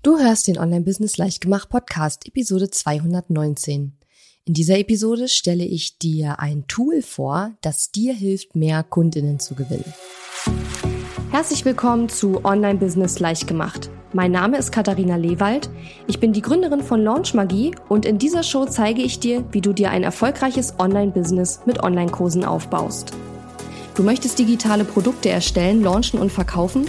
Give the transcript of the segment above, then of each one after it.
Du hörst den Online-Business Leichtgemacht Podcast, Episode 219. In dieser Episode stelle ich dir ein Tool vor, das dir hilft, mehr Kundinnen zu gewinnen. Herzlich willkommen zu Online-Business Leichtgemacht. Mein Name ist Katharina Lewald. Ich bin die Gründerin von Launch Magie und in dieser Show zeige ich dir, wie du dir ein erfolgreiches Online-Business mit Online-Kursen aufbaust. Du möchtest digitale Produkte erstellen, launchen und verkaufen?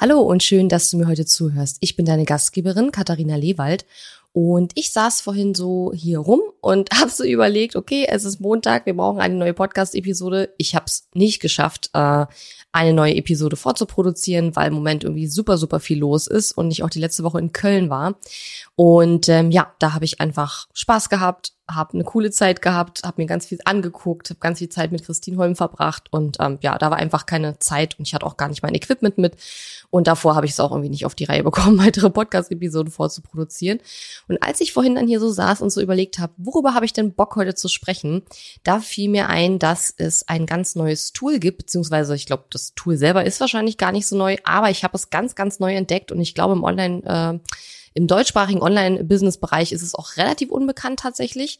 Hallo und schön, dass du mir heute zuhörst. Ich bin deine Gastgeberin Katharina Lewald und ich saß vorhin so hier rum und habe so überlegt, okay, es ist Montag, wir brauchen eine neue Podcast-Episode. Ich habe es nicht geschafft, äh, eine neue Episode vorzuproduzieren, weil im Moment irgendwie super, super viel los ist und ich auch die letzte Woche in Köln war. Und ähm, ja, da habe ich einfach Spaß gehabt, habe eine coole Zeit gehabt, habe mir ganz viel angeguckt, habe ganz viel Zeit mit Christine Holm verbracht und ähm, ja, da war einfach keine Zeit und ich hatte auch gar nicht mein Equipment mit und davor habe ich es auch irgendwie nicht auf die Reihe bekommen, weitere Podcast-Episoden vorzuproduzieren. Und als ich vorhin dann hier so saß und so überlegt habe, worüber habe ich denn Bock heute zu sprechen, da fiel mir ein, dass es ein ganz neues Tool gibt, beziehungsweise ich glaube, das Tool selber ist wahrscheinlich gar nicht so neu, aber ich habe es ganz, ganz neu entdeckt und ich glaube im Online- äh, im deutschsprachigen Online-Business-Bereich ist es auch relativ unbekannt tatsächlich.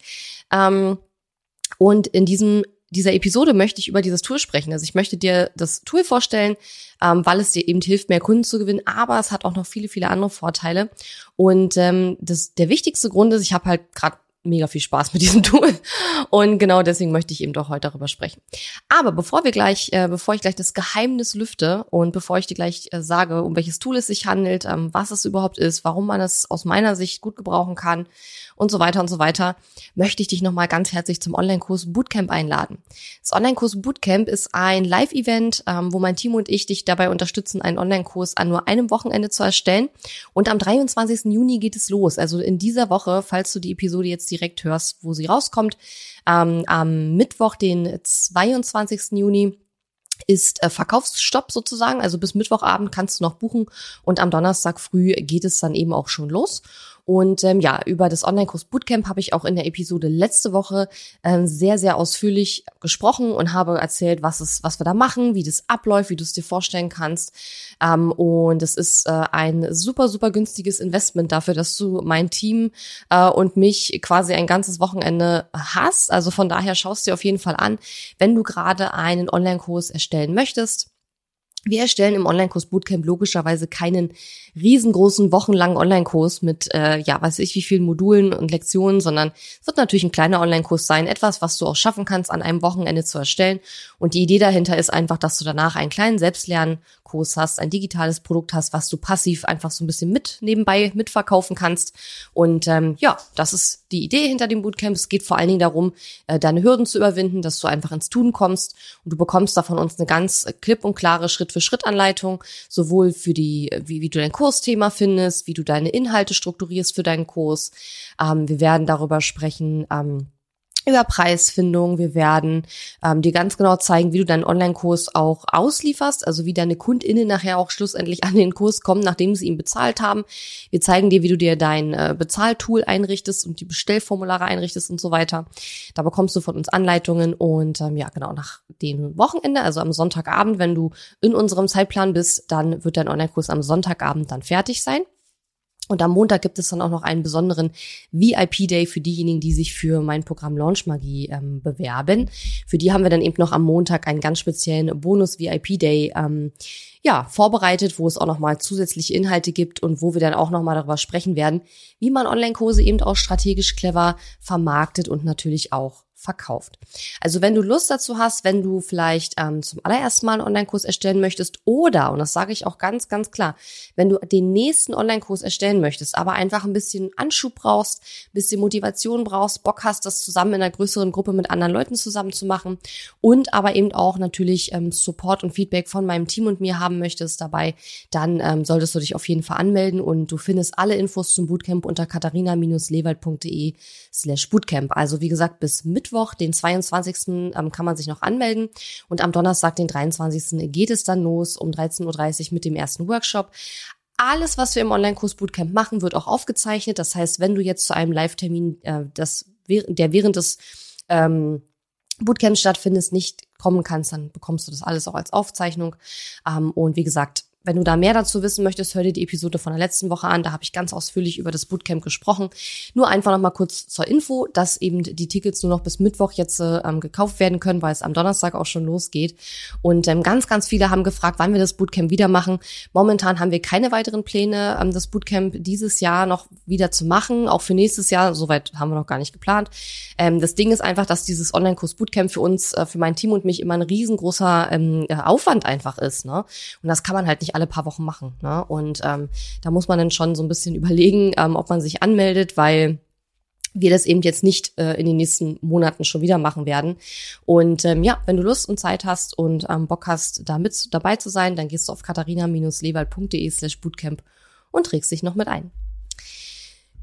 Ähm, und in diesem dieser Episode möchte ich über dieses Tool sprechen. Also ich möchte dir das Tool vorstellen, ähm, weil es dir eben hilft, mehr Kunden zu gewinnen, aber es hat auch noch viele, viele andere Vorteile. Und ähm, das, der wichtigste Grund ist, ich habe halt gerade mega viel Spaß mit diesem Tool. Und genau deswegen möchte ich eben doch heute darüber sprechen. Aber bevor wir gleich, äh, bevor ich gleich das Geheimnis lüfte und bevor ich dir gleich äh, sage, um welches Tool es sich handelt, ähm, was es überhaupt ist, warum man es aus meiner Sicht gut gebrauchen kann und so weiter und so weiter, möchte ich dich nochmal ganz herzlich zum Online-Kurs Bootcamp einladen. Das Online-Kurs Bootcamp ist ein Live-Event, ähm, wo mein Team und ich dich dabei unterstützen, einen Online-Kurs an nur einem Wochenende zu erstellen. Und am 23. Juni geht es los. Also in dieser Woche, falls du die Episode jetzt direkt hörst, wo sie rauskommt, ähm, am Mittwoch, den 22. Juni, ist äh, Verkaufsstopp sozusagen. Also bis Mittwochabend kannst du noch buchen und am Donnerstag früh geht es dann eben auch schon los. Und ähm, ja, über das Online-Kurs Bootcamp habe ich auch in der Episode letzte Woche ähm, sehr, sehr ausführlich gesprochen und habe erzählt, was es, was wir da machen, wie das abläuft, wie du es dir vorstellen kannst. Ähm, und es ist äh, ein super, super günstiges Investment dafür, dass du mein Team äh, und mich quasi ein ganzes Wochenende hast. Also von daher schaust du dir auf jeden Fall an, wenn du gerade einen Online-Kurs erstellen möchtest wir erstellen im Online-Kurs Bootcamp logischerweise keinen riesengroßen wochenlangen Online-Kurs mit, äh, ja, weiß ich wie vielen Modulen und Lektionen, sondern es wird natürlich ein kleiner Online-Kurs sein, etwas, was du auch schaffen kannst, an einem Wochenende zu erstellen. Und die Idee dahinter ist einfach, dass du danach einen kleinen Selbstlernkurs hast, ein digitales Produkt hast, was du passiv einfach so ein bisschen mit nebenbei mitverkaufen kannst. Und ähm, ja, das ist die Idee hinter dem Bootcamp. Es geht vor allen Dingen darum, äh, deine Hürden zu überwinden, dass du einfach ins Tun kommst und du bekommst da von uns eine ganz klipp und klare Schritt-für-Schritt-Anleitung, sowohl für die, wie, wie du dein Kursthema findest, wie du deine Inhalte strukturierst für deinen Kurs. Ähm, wir werden darüber sprechen, ähm, über Preisfindung. Wir werden ähm, dir ganz genau zeigen, wie du deinen Online-Kurs auch auslieferst, also wie deine KundInnen nachher auch schlussendlich an den Kurs kommen, nachdem sie ihn bezahlt haben. Wir zeigen dir, wie du dir dein äh, Bezahltool einrichtest und die Bestellformulare einrichtest und so weiter. Da bekommst du von uns Anleitungen und ähm, ja, genau, nach dem Wochenende, also am Sonntagabend, wenn du in unserem Zeitplan bist, dann wird dein Online-Kurs am Sonntagabend dann fertig sein. Und am Montag gibt es dann auch noch einen besonderen VIP-Day für diejenigen, die sich für mein Programm Launch Magie ähm, bewerben. Für die haben wir dann eben noch am Montag einen ganz speziellen Bonus-VIP-Day ähm, ja, vorbereitet, wo es auch nochmal zusätzliche Inhalte gibt und wo wir dann auch nochmal darüber sprechen werden, wie man Online-Kurse eben auch strategisch clever vermarktet und natürlich auch verkauft. Also wenn du Lust dazu hast, wenn du vielleicht ähm, zum allerersten Mal einen Online-Kurs erstellen möchtest oder, und das sage ich auch ganz, ganz klar, wenn du den nächsten Online-Kurs erstellen möchtest, aber einfach ein bisschen Anschub brauchst, ein bisschen Motivation brauchst, Bock hast, das zusammen in einer größeren Gruppe mit anderen Leuten zusammen zu machen und aber eben auch natürlich ähm, Support und Feedback von meinem Team und mir haben möchtest dabei, dann ähm, solltest du dich auf jeden Fall anmelden und du findest alle Infos zum Bootcamp unter katharina-lewald.de slash Bootcamp. Also wie gesagt, bis Mittwoch, den 22. Ähm, kann man sich noch anmelden und am Donnerstag, den 23. geht es dann los um 13.30 Uhr mit dem ersten Workshop. Alles, was wir im Online-Kurs Bootcamp machen, wird auch aufgezeichnet. Das heißt, wenn du jetzt zu einem Live-Termin, äh, der während des ähm, Bootcamp stattfindet, nicht kommen kannst, dann bekommst du das alles auch als Aufzeichnung. Ähm, und wie gesagt, wenn du da mehr dazu wissen möchtest, hör dir die Episode von der letzten Woche an. Da habe ich ganz ausführlich über das Bootcamp gesprochen. Nur einfach noch mal kurz zur Info, dass eben die Tickets nur noch bis Mittwoch jetzt äh, ähm, gekauft werden können, weil es am Donnerstag auch schon losgeht. Und ähm, ganz, ganz viele haben gefragt, wann wir das Bootcamp wieder machen. Momentan haben wir keine weiteren Pläne, ähm, das Bootcamp dieses Jahr noch wieder zu machen. Auch für nächstes Jahr, soweit haben wir noch gar nicht geplant. Ähm, das Ding ist einfach, dass dieses Online-Kurs Bootcamp für uns, äh, für mein Team und mich immer ein riesengroßer ähm, äh, Aufwand einfach ist. Ne? Und das kann man halt nicht alle paar Wochen machen. Ne? Und ähm, da muss man dann schon so ein bisschen überlegen, ähm, ob man sich anmeldet, weil wir das eben jetzt nicht äh, in den nächsten Monaten schon wieder machen werden. Und ähm, ja, wenn du Lust und Zeit hast und ähm, Bock hast, da mit dabei zu sein, dann gehst du auf katharina-lewald.de slash bootcamp und trägst dich noch mit ein.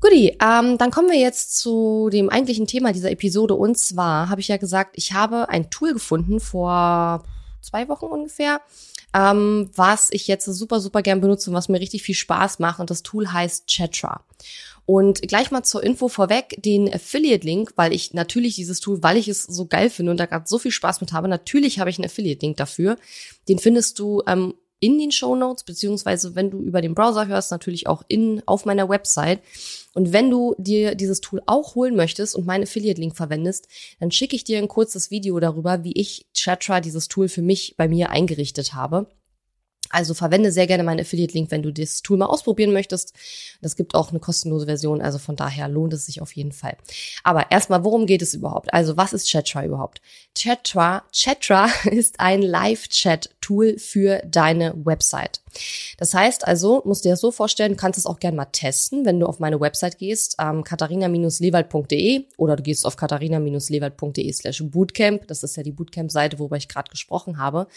Guti, ähm, dann kommen wir jetzt zu dem eigentlichen Thema dieser Episode. Und zwar habe ich ja gesagt, ich habe ein Tool gefunden vor zwei Wochen ungefähr, ähm, was ich jetzt super, super gern benutze und was mir richtig viel Spaß macht. Und das Tool heißt Chatra. Und gleich mal zur Info vorweg, den Affiliate-Link, weil ich natürlich dieses Tool, weil ich es so geil finde und da gerade so viel Spaß mit habe, natürlich habe ich einen Affiliate-Link dafür. Den findest du ähm, in den Show Notes, beziehungsweise wenn du über den Browser hörst, natürlich auch in, auf meiner Website. Und wenn du dir dieses Tool auch holen möchtest und meinen Affiliate-Link verwendest, dann schicke ich dir ein kurzes Video darüber, wie ich Chatra, dieses Tool für mich bei mir eingerichtet habe. Also verwende sehr gerne meinen Affiliate-Link, wenn du das Tool mal ausprobieren möchtest. Das gibt auch eine kostenlose Version, also von daher lohnt es sich auf jeden Fall. Aber erstmal, worum geht es überhaupt? Also was ist Chatra überhaupt? Chatra, Chatra ist ein Live-Chat-Tool für deine Website. Das heißt also, musst dir das so vorstellen, du kannst es auch gerne mal testen, wenn du auf meine Website gehst, ähm, katharina-lewald.de oder du gehst auf katharina-lewald.de slash bootcamp. Das ist ja die Bootcamp-Seite, worüber ich gerade gesprochen habe.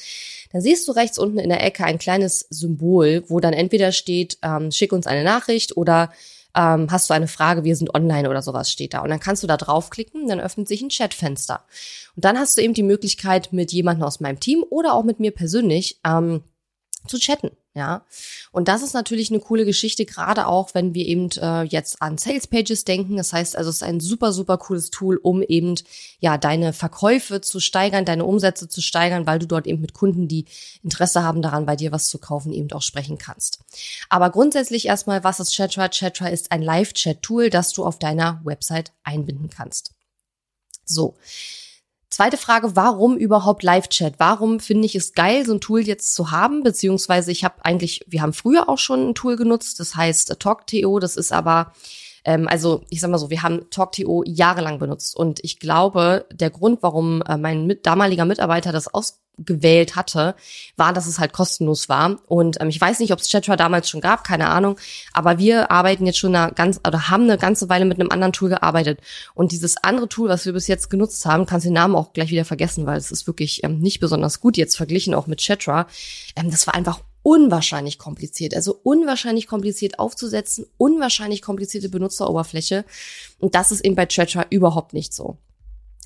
Dann siehst du rechts unten in der Ecke ein kleines Symbol, wo dann entweder steht, ähm, schick uns eine Nachricht oder ähm, hast du eine Frage, wir sind online oder sowas steht da. Und dann kannst du da draufklicken, dann öffnet sich ein Chatfenster. Und dann hast du eben die Möglichkeit, mit jemandem aus meinem Team oder auch mit mir persönlich ähm, zu chatten. Ja, und das ist natürlich eine coole Geschichte, gerade auch, wenn wir eben äh, jetzt an Sales Pages denken. Das heißt also, es ist ein super, super cooles Tool, um eben ja deine Verkäufe zu steigern, deine Umsätze zu steigern, weil du dort eben mit Kunden, die Interesse haben daran, bei dir was zu kaufen, eben auch sprechen kannst. Aber grundsätzlich erstmal, was ist Chatra? Chatra ist ein Live-Chat-Tool, das du auf deiner Website einbinden kannst. So. Zweite Frage, warum überhaupt Live-Chat? Warum finde ich es geil, so ein Tool jetzt zu haben? Beziehungsweise ich habe eigentlich, wir haben früher auch schon ein Tool genutzt, das heißt TalkTO, das ist aber ähm, also ich sag mal so, wir haben TalkTO jahrelang benutzt und ich glaube, der Grund, warum äh, mein mit, damaliger Mitarbeiter das ausgewählt hatte, war, dass es halt kostenlos war. Und ähm, ich weiß nicht, ob es Chatra damals schon gab, keine Ahnung. Aber wir arbeiten jetzt schon eine ganz oder haben eine ganze Weile mit einem anderen Tool gearbeitet. Und dieses andere Tool, was wir bis jetzt genutzt haben, kannst den Namen auch gleich wieder vergessen, weil es ist wirklich ähm, nicht besonders gut jetzt verglichen auch mit Chatra. Ähm, das war einfach unwahrscheinlich kompliziert. Also unwahrscheinlich kompliziert aufzusetzen, unwahrscheinlich komplizierte Benutzeroberfläche. Und das ist eben bei Chatra überhaupt nicht so.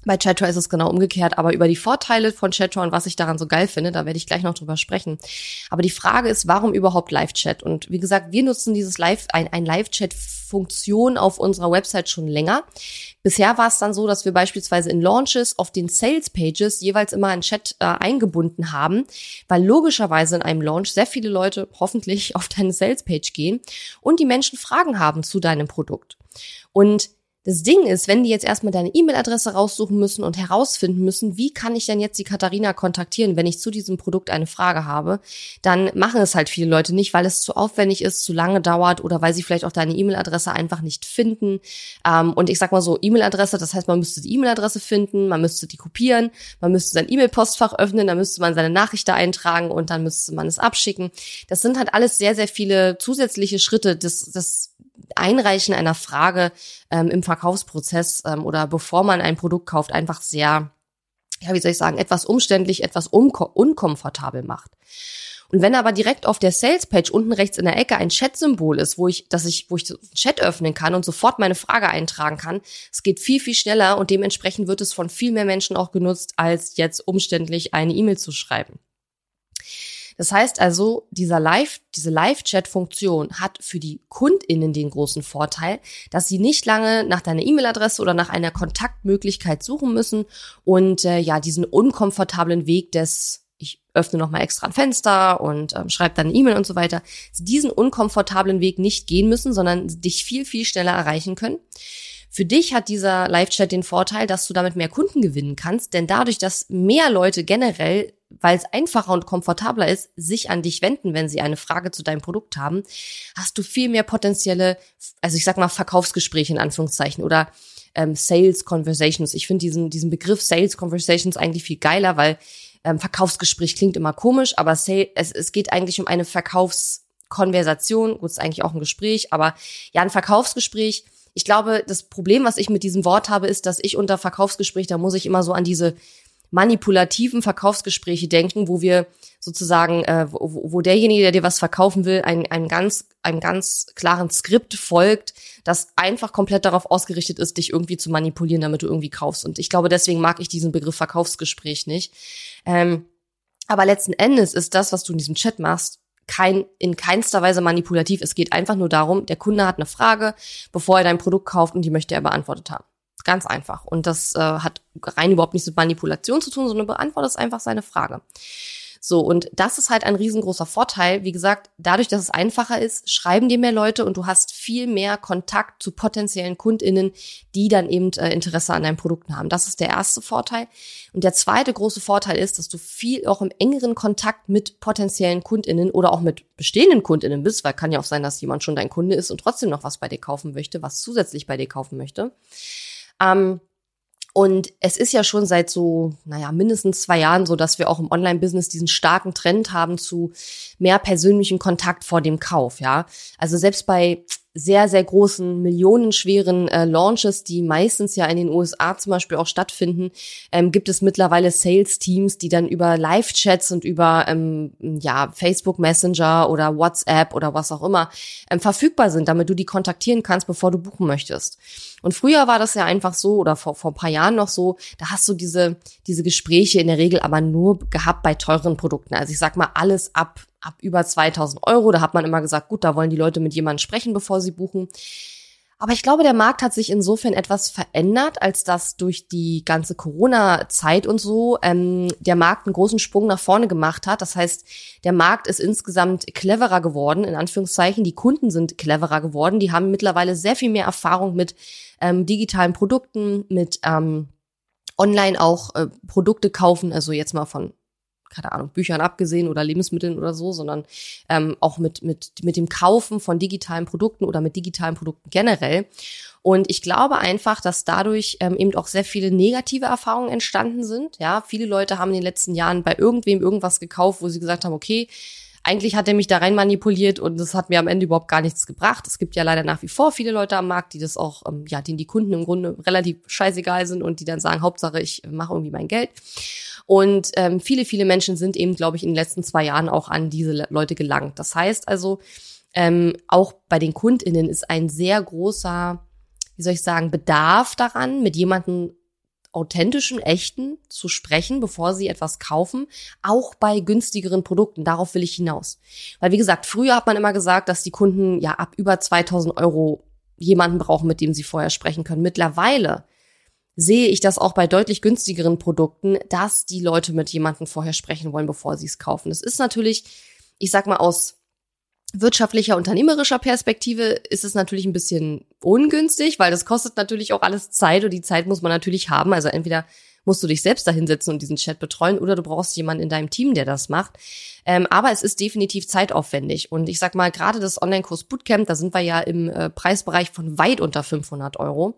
Bei Chatter ist es genau umgekehrt, aber über die Vorteile von Chatter und was ich daran so geil finde, da werde ich gleich noch drüber sprechen. Aber die Frage ist, warum überhaupt Live-Chat? Und wie gesagt, wir nutzen dieses Live, ein, ein Live-Chat-Funktion auf unserer Website schon länger. Bisher war es dann so, dass wir beispielsweise in Launches auf den Sales-Pages jeweils immer einen Chat äh, eingebunden haben, weil logischerweise in einem Launch sehr viele Leute hoffentlich auf deine Sales-Page gehen und die Menschen Fragen haben zu deinem Produkt. Und Das Ding ist, wenn die jetzt erstmal deine E-Mail-Adresse raussuchen müssen und herausfinden müssen, wie kann ich denn jetzt die Katharina kontaktieren, wenn ich zu diesem Produkt eine Frage habe, dann machen es halt viele Leute nicht, weil es zu aufwendig ist, zu lange dauert oder weil sie vielleicht auch deine E-Mail-Adresse einfach nicht finden. Ähm, und ich sag mal so, E-Mail-Adresse, das heißt, man müsste die E-Mail-Adresse finden, man müsste die kopieren, man müsste sein E-Mail-Postfach öffnen, dann müsste man seine Nachricht da eintragen und dann müsste man es abschicken. Das sind halt alles sehr, sehr viele zusätzliche Schritte. Das, das Einreichen einer Frage ähm, im Verkaufsprozess ähm, oder bevor man ein Produkt kauft, einfach sehr, ja, wie soll ich sagen, etwas umständlich, etwas unkomfortabel macht. Und wenn aber direkt auf der Sales-Page unten rechts in der Ecke ein Chat-Symbol ist, wo ich, dass ich, wo ich Chat öffnen kann und sofort meine Frage eintragen kann, es geht viel, viel schneller und dementsprechend wird es von viel mehr Menschen auch genutzt, als jetzt umständlich eine E-Mail zu schreiben. Das heißt also, dieser Live, diese Live-Chat-Funktion hat für die KundInnen den großen Vorteil, dass sie nicht lange nach deiner E-Mail-Adresse oder nach einer Kontaktmöglichkeit suchen müssen und äh, ja, diesen unkomfortablen Weg des ich öffne noch mal extra ein Fenster und ähm, schreibe dann eine E-Mail und so weiter, diesen unkomfortablen Weg nicht gehen müssen, sondern dich viel, viel schneller erreichen können. Für dich hat dieser Live-Chat den Vorteil, dass du damit mehr Kunden gewinnen kannst, denn dadurch, dass mehr Leute generell, weil es einfacher und komfortabler ist, sich an dich wenden, wenn sie eine Frage zu deinem Produkt haben, hast du viel mehr potenzielle, also ich sag mal Verkaufsgespräche in Anführungszeichen oder ähm, Sales Conversations. Ich finde diesen, diesen Begriff Sales Conversations eigentlich viel geiler, weil ähm, Verkaufsgespräch klingt immer komisch, aber Sales, es, es geht eigentlich um eine Verkaufskonversation. Gut, ist eigentlich auch ein Gespräch, aber ja, ein Verkaufsgespräch ich glaube, das Problem, was ich mit diesem Wort habe, ist, dass ich unter Verkaufsgespräch, da muss ich immer so an diese manipulativen Verkaufsgespräche denken, wo wir sozusagen, äh, wo, wo derjenige, der dir was verkaufen will, ein, ein ganz, einem ganz klaren Skript folgt, das einfach komplett darauf ausgerichtet ist, dich irgendwie zu manipulieren, damit du irgendwie kaufst. Und ich glaube, deswegen mag ich diesen Begriff Verkaufsgespräch nicht. Ähm, aber letzten Endes ist das, was du in diesem Chat machst, kein, in keinster Weise manipulativ. Es geht einfach nur darum, der Kunde hat eine Frage, bevor er dein Produkt kauft und die möchte er beantwortet haben. Ganz einfach. Und das äh, hat rein überhaupt nichts mit Manipulation zu tun, sondern beantwortet einfach seine Frage. So, und das ist halt ein riesengroßer Vorteil. Wie gesagt, dadurch, dass es einfacher ist, schreiben dir mehr Leute und du hast viel mehr Kontakt zu potenziellen KundInnen, die dann eben äh, Interesse an deinen Produkten haben. Das ist der erste Vorteil. Und der zweite große Vorteil ist, dass du viel auch im engeren Kontakt mit potenziellen KundInnen oder auch mit bestehenden KundInnen bist, weil kann ja auch sein, dass jemand schon dein Kunde ist und trotzdem noch was bei dir kaufen möchte, was zusätzlich bei dir kaufen möchte. Ähm, und es ist ja schon seit so, naja, mindestens zwei Jahren so, dass wir auch im Online-Business diesen starken Trend haben zu mehr persönlichen Kontakt vor dem Kauf, ja. Also selbst bei sehr, sehr großen, millionenschweren äh, Launches, die meistens ja in den USA zum Beispiel auch stattfinden, ähm, gibt es mittlerweile Sales-Teams, die dann über Live-Chats und über ähm, ja, Facebook Messenger oder WhatsApp oder was auch immer ähm, verfügbar sind, damit du die kontaktieren kannst, bevor du buchen möchtest. Und früher war das ja einfach so, oder vor, vor ein paar Jahren noch so, da hast du diese, diese Gespräche in der Regel aber nur gehabt bei teuren Produkten. Also ich sag mal, alles ab, ab über 2000 Euro. Da hat man immer gesagt, gut, da wollen die Leute mit jemandem sprechen, bevor sie buchen. Aber ich glaube, der Markt hat sich insofern etwas verändert, als dass durch die ganze Corona-Zeit und so ähm, der Markt einen großen Sprung nach vorne gemacht hat. Das heißt, der Markt ist insgesamt cleverer geworden, in Anführungszeichen. Die Kunden sind cleverer geworden. Die haben mittlerweile sehr viel mehr Erfahrung mit ähm, digitalen Produkten, mit ähm, online auch äh, Produkte kaufen, also jetzt mal von keine Ahnung, Büchern abgesehen oder Lebensmitteln oder so, sondern ähm, auch mit, mit, mit dem Kaufen von digitalen Produkten oder mit digitalen Produkten generell. Und ich glaube einfach, dass dadurch ähm, eben auch sehr viele negative Erfahrungen entstanden sind. Ja, viele Leute haben in den letzten Jahren bei irgendwem irgendwas gekauft, wo sie gesagt haben, okay, eigentlich hat er mich da rein manipuliert und das hat mir am Ende überhaupt gar nichts gebracht. Es gibt ja leider nach wie vor viele Leute am Markt, die das auch, ähm, ja, denen die Kunden im Grunde relativ scheißegal sind und die dann sagen, Hauptsache ich mache irgendwie mein Geld. Und ähm, viele, viele Menschen sind eben, glaube ich, in den letzten zwei Jahren auch an diese Leute gelangt. Das heißt also, ähm, auch bei den KundInnen ist ein sehr großer, wie soll ich sagen, Bedarf daran, mit jemandem authentischen, echten zu sprechen, bevor sie etwas kaufen, auch bei günstigeren Produkten. Darauf will ich hinaus. Weil wie gesagt, früher hat man immer gesagt, dass die Kunden ja ab über 2000 Euro jemanden brauchen, mit dem sie vorher sprechen können. Mittlerweile sehe ich das auch bei deutlich günstigeren Produkten, dass die Leute mit jemandem vorher sprechen wollen, bevor sie es kaufen. Das ist natürlich, ich sag mal, aus wirtschaftlicher, unternehmerischer Perspektive ist es natürlich ein bisschen ungünstig, weil das kostet natürlich auch alles Zeit und die Zeit muss man natürlich haben. Also entweder musst du dich selbst dahinsetzen und diesen Chat betreuen oder du brauchst jemanden in deinem Team, der das macht. Ähm, aber es ist definitiv zeitaufwendig. Und ich sag mal, gerade das Online-Kurs Bootcamp, da sind wir ja im äh, Preisbereich von weit unter 500 Euro.